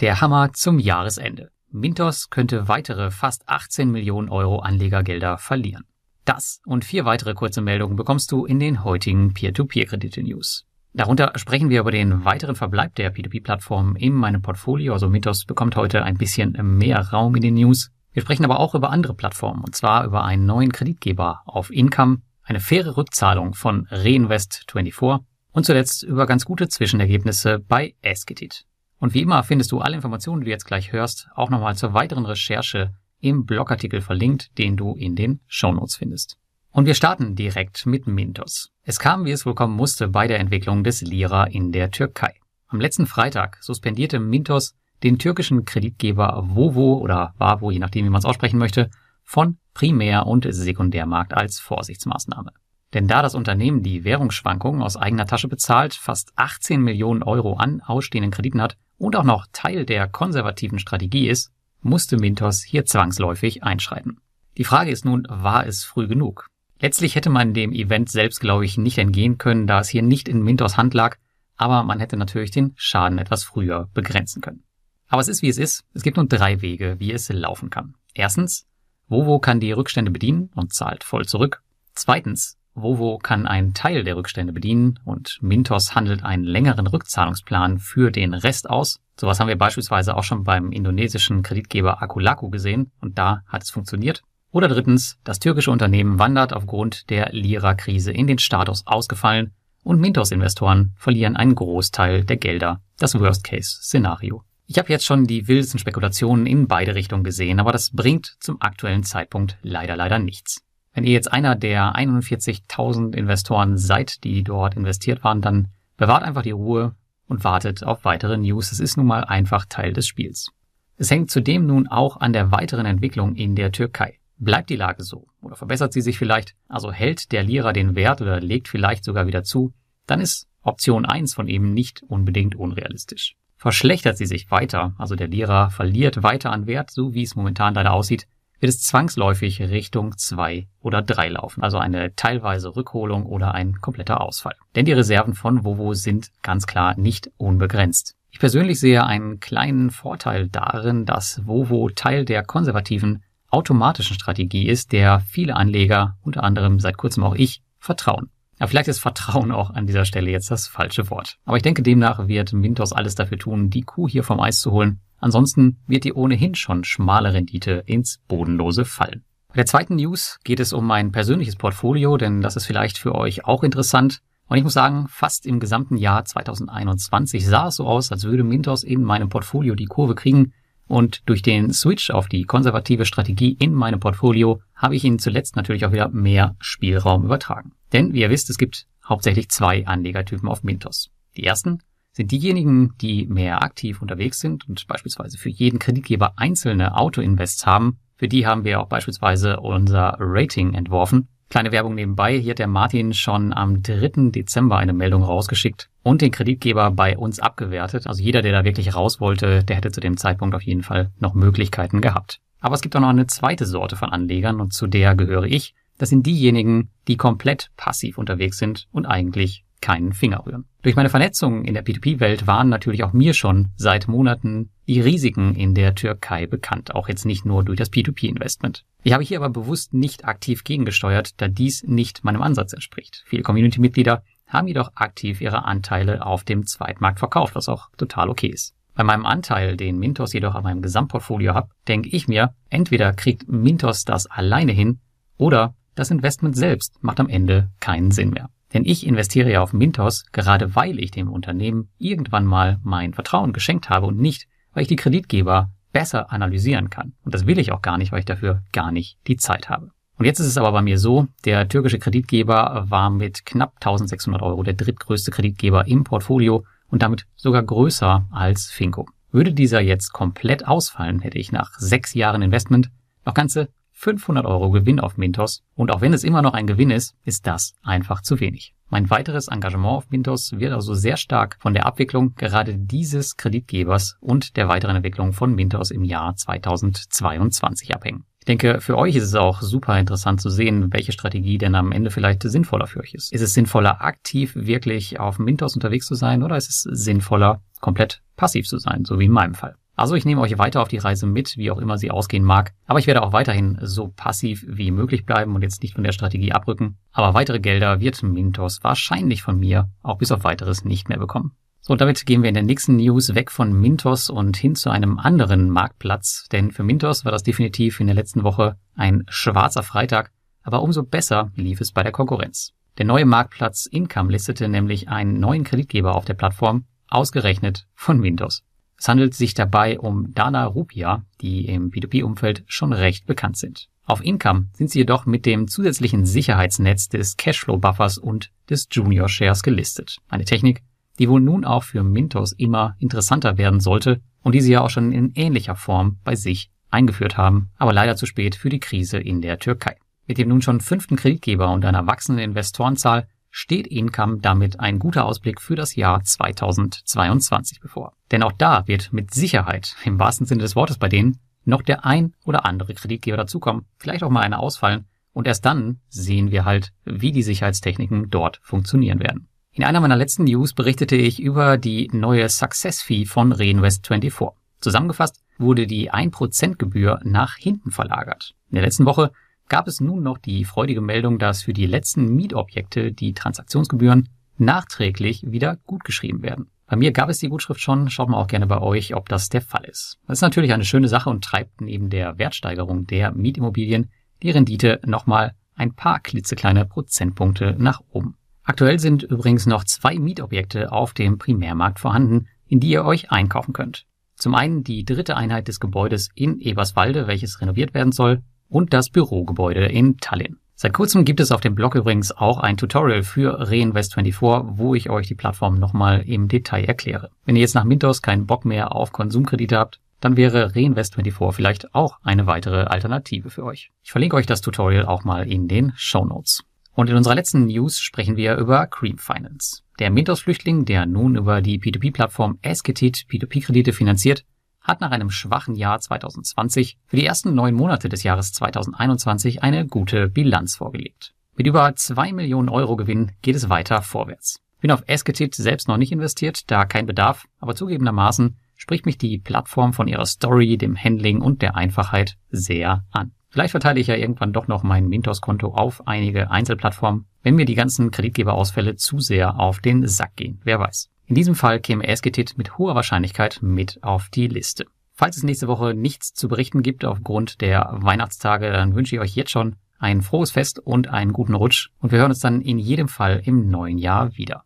Der Hammer zum Jahresende. Mintos könnte weitere fast 18 Millionen Euro Anlegergelder verlieren. Das und vier weitere kurze Meldungen bekommst du in den heutigen Peer-to-Peer-Kredite-News. Darunter sprechen wir über den weiteren Verbleib der P2P-Plattform in meinem Portfolio. Also Mintos bekommt heute ein bisschen mehr Raum in den News. Wir sprechen aber auch über andere Plattformen, und zwar über einen neuen Kreditgeber auf Income, eine faire Rückzahlung von Reinvest24 und zuletzt über ganz gute Zwischenergebnisse bei Esketit. Und wie immer findest du alle Informationen, die du jetzt gleich hörst, auch nochmal zur weiteren Recherche im Blogartikel verlinkt, den du in den Shownotes findest. Und wir starten direkt mit Mintos. Es kam, wie es wohl kommen musste, bei der Entwicklung des Lira in der Türkei. Am letzten Freitag suspendierte Mintos den türkischen Kreditgeber Vovo oder Vavo, je nachdem wie man es aussprechen möchte, von Primär- und Sekundärmarkt als Vorsichtsmaßnahme. Denn da das Unternehmen die Währungsschwankungen aus eigener Tasche bezahlt, fast 18 Millionen Euro an ausstehenden Krediten hat und auch noch Teil der konservativen Strategie ist, musste Mintos hier zwangsläufig einschreiten. Die Frage ist nun, war es früh genug? Letztlich hätte man dem Event selbst, glaube ich, nicht entgehen können, da es hier nicht in Mintos Hand lag, aber man hätte natürlich den Schaden etwas früher begrenzen können. Aber es ist wie es ist. Es gibt nun drei Wege, wie es laufen kann. Erstens, Vovo kann die Rückstände bedienen und zahlt voll zurück. Zweitens, Vovo kann einen Teil der Rückstände bedienen und Mintos handelt einen längeren Rückzahlungsplan für den Rest aus. Sowas haben wir beispielsweise auch schon beim indonesischen Kreditgeber Akulaku gesehen und da hat es funktioniert. Oder drittens, das türkische Unternehmen wandert aufgrund der Lira-Krise in den Status ausgefallen und Mintos-Investoren verlieren einen Großteil der Gelder. Das Worst-Case-Szenario. Ich habe jetzt schon die wildesten Spekulationen in beide Richtungen gesehen, aber das bringt zum aktuellen Zeitpunkt leider leider nichts. Wenn ihr jetzt einer der 41.000 Investoren seid, die dort investiert waren, dann bewahrt einfach die Ruhe und wartet auf weitere News. Es ist nun mal einfach Teil des Spiels. Es hängt zudem nun auch an der weiteren Entwicklung in der Türkei. Bleibt die Lage so oder verbessert sie sich vielleicht, also hält der Lira den Wert oder legt vielleicht sogar wieder zu, dann ist Option 1 von eben nicht unbedingt unrealistisch. Verschlechtert sie sich weiter, also der Lira verliert weiter an Wert, so wie es momentan leider aussieht, wird es zwangsläufig Richtung 2 oder 3 laufen, also eine teilweise Rückholung oder ein kompletter Ausfall. Denn die Reserven von Vovo sind ganz klar nicht unbegrenzt. Ich persönlich sehe einen kleinen Vorteil darin, dass Vovo Teil der konservativen automatischen Strategie ist, der viele Anleger, unter anderem seit kurzem auch ich, vertrauen. Ja, vielleicht ist Vertrauen auch an dieser Stelle jetzt das falsche Wort. Aber ich denke, demnach wird Mintos alles dafür tun, die Kuh hier vom Eis zu holen Ansonsten wird die ohnehin schon schmale Rendite ins Bodenlose fallen. Bei der zweiten News geht es um mein persönliches Portfolio, denn das ist vielleicht für euch auch interessant. Und ich muss sagen, fast im gesamten Jahr 2021 sah es so aus, als würde Mintos in meinem Portfolio die Kurve kriegen. Und durch den Switch auf die konservative Strategie in meinem Portfolio habe ich Ihnen zuletzt natürlich auch wieder mehr Spielraum übertragen. Denn wie ihr wisst, es gibt hauptsächlich zwei Anlegertypen auf Mintos. Die ersten sind diejenigen, die mehr aktiv unterwegs sind und beispielsweise für jeden Kreditgeber einzelne Autoinvests haben. Für die haben wir auch beispielsweise unser Rating entworfen. Kleine Werbung nebenbei, hier hat der Martin schon am 3. Dezember eine Meldung rausgeschickt und den Kreditgeber bei uns abgewertet. Also jeder, der da wirklich raus wollte, der hätte zu dem Zeitpunkt auf jeden Fall noch Möglichkeiten gehabt. Aber es gibt auch noch eine zweite Sorte von Anlegern und zu der gehöre ich. Das sind diejenigen, die komplett passiv unterwegs sind und eigentlich keinen Finger rühren. Durch meine Vernetzung in der P2P-Welt waren natürlich auch mir schon seit Monaten die Risiken in der Türkei bekannt, auch jetzt nicht nur durch das P2P-Investment. Ich habe hier aber bewusst nicht aktiv gegengesteuert, da dies nicht meinem Ansatz entspricht. Viele Community-Mitglieder haben jedoch aktiv ihre Anteile auf dem Zweitmarkt verkauft, was auch total okay ist. Bei meinem Anteil, den Mintos jedoch an meinem Gesamtportfolio hat, denke ich mir, entweder kriegt Mintos das alleine hin oder das Investment selbst macht am Ende keinen Sinn mehr. Denn ich investiere ja auf Mintos, gerade weil ich dem Unternehmen irgendwann mal mein Vertrauen geschenkt habe und nicht, weil ich die Kreditgeber besser analysieren kann. Und das will ich auch gar nicht, weil ich dafür gar nicht die Zeit habe. Und jetzt ist es aber bei mir so, der türkische Kreditgeber war mit knapp 1600 Euro der drittgrößte Kreditgeber im Portfolio und damit sogar größer als Finco. Würde dieser jetzt komplett ausfallen, hätte ich nach sechs Jahren Investment noch ganze 500 Euro Gewinn auf Mintos und auch wenn es immer noch ein Gewinn ist, ist das einfach zu wenig. Mein weiteres Engagement auf Mintos wird also sehr stark von der Abwicklung gerade dieses Kreditgebers und der weiteren Entwicklung von Mintos im Jahr 2022 abhängen. Ich denke, für euch ist es auch super interessant zu sehen, welche Strategie denn am Ende vielleicht sinnvoller für euch ist. Ist es sinnvoller, aktiv wirklich auf Mintos unterwegs zu sein oder ist es sinnvoller, komplett passiv zu sein, so wie in meinem Fall? Also ich nehme euch weiter auf die Reise mit, wie auch immer sie ausgehen mag. Aber ich werde auch weiterhin so passiv wie möglich bleiben und jetzt nicht von der Strategie abrücken. Aber weitere Gelder wird Mintos wahrscheinlich von mir auch bis auf weiteres nicht mehr bekommen. So, damit gehen wir in der nächsten News weg von Mintos und hin zu einem anderen Marktplatz. Denn für Mintos war das definitiv in der letzten Woche ein schwarzer Freitag. Aber umso besser lief es bei der Konkurrenz. Der neue Marktplatz Income listete nämlich einen neuen Kreditgeber auf der Plattform, ausgerechnet von Mintos. Es handelt sich dabei um Dana Rupia, die im P2P-Umfeld schon recht bekannt sind. Auf Income sind sie jedoch mit dem zusätzlichen Sicherheitsnetz des Cashflow-Buffers und des Junior Shares gelistet. Eine Technik, die wohl nun auch für Mintos immer interessanter werden sollte und die sie ja auch schon in ähnlicher Form bei sich eingeführt haben, aber leider zu spät für die Krise in der Türkei. Mit dem nun schon fünften Kreditgeber und einer wachsenden Investorenzahl steht Income damit ein guter Ausblick für das Jahr 2022 bevor. Denn auch da wird mit Sicherheit, im wahrsten Sinne des Wortes bei denen, noch der ein oder andere Kreditgeber dazukommen, vielleicht auch mal einer ausfallen, und erst dann sehen wir halt, wie die Sicherheitstechniken dort funktionieren werden. In einer meiner letzten News berichtete ich über die neue Success Fee von Reinvest24. Zusammengefasst wurde die 1% Gebühr nach hinten verlagert. In der letzten Woche gab es nun noch die freudige Meldung, dass für die letzten Mietobjekte die Transaktionsgebühren nachträglich wieder gutgeschrieben werden. Bei mir gab es die Gutschrift schon, schaut mal auch gerne bei euch, ob das der Fall ist. Das ist natürlich eine schöne Sache und treibt neben der Wertsteigerung der Mietimmobilien die Rendite nochmal ein paar klitzekleine Prozentpunkte nach oben. Aktuell sind übrigens noch zwei Mietobjekte auf dem Primärmarkt vorhanden, in die ihr euch einkaufen könnt. Zum einen die dritte Einheit des Gebäudes in Eberswalde, welches renoviert werden soll, und das Bürogebäude in Tallinn. Seit kurzem gibt es auf dem Blog übrigens auch ein Tutorial für Reinvest24, wo ich euch die Plattform nochmal im Detail erkläre. Wenn ihr jetzt nach Mintos keinen Bock mehr auf Konsumkredite habt, dann wäre Reinvest24 vielleicht auch eine weitere Alternative für euch. Ich verlinke euch das Tutorial auch mal in den Show Notes. Und in unserer letzten News sprechen wir über Cream Finance. Der Mintos-Flüchtling, der nun über die P2P-Plattform Esketit P2P-Kredite finanziert, hat nach einem schwachen Jahr 2020 für die ersten neun Monate des Jahres 2021 eine gute Bilanz vorgelegt. Mit über zwei Millionen Euro Gewinn geht es weiter vorwärts. Bin auf Esketit selbst noch nicht investiert, da kein Bedarf, aber zugegebenermaßen spricht mich die Plattform von ihrer Story, dem Handling und der Einfachheit sehr an. Vielleicht verteile ich ja irgendwann doch noch mein Mintos-Konto auf einige Einzelplattformen, wenn mir die ganzen Kreditgeberausfälle zu sehr auf den Sack gehen. Wer weiß. In diesem Fall käme Esketit mit hoher Wahrscheinlichkeit mit auf die Liste. Falls es nächste Woche nichts zu berichten gibt aufgrund der Weihnachtstage, dann wünsche ich euch jetzt schon ein frohes Fest und einen guten Rutsch und wir hören uns dann in jedem Fall im neuen Jahr wieder.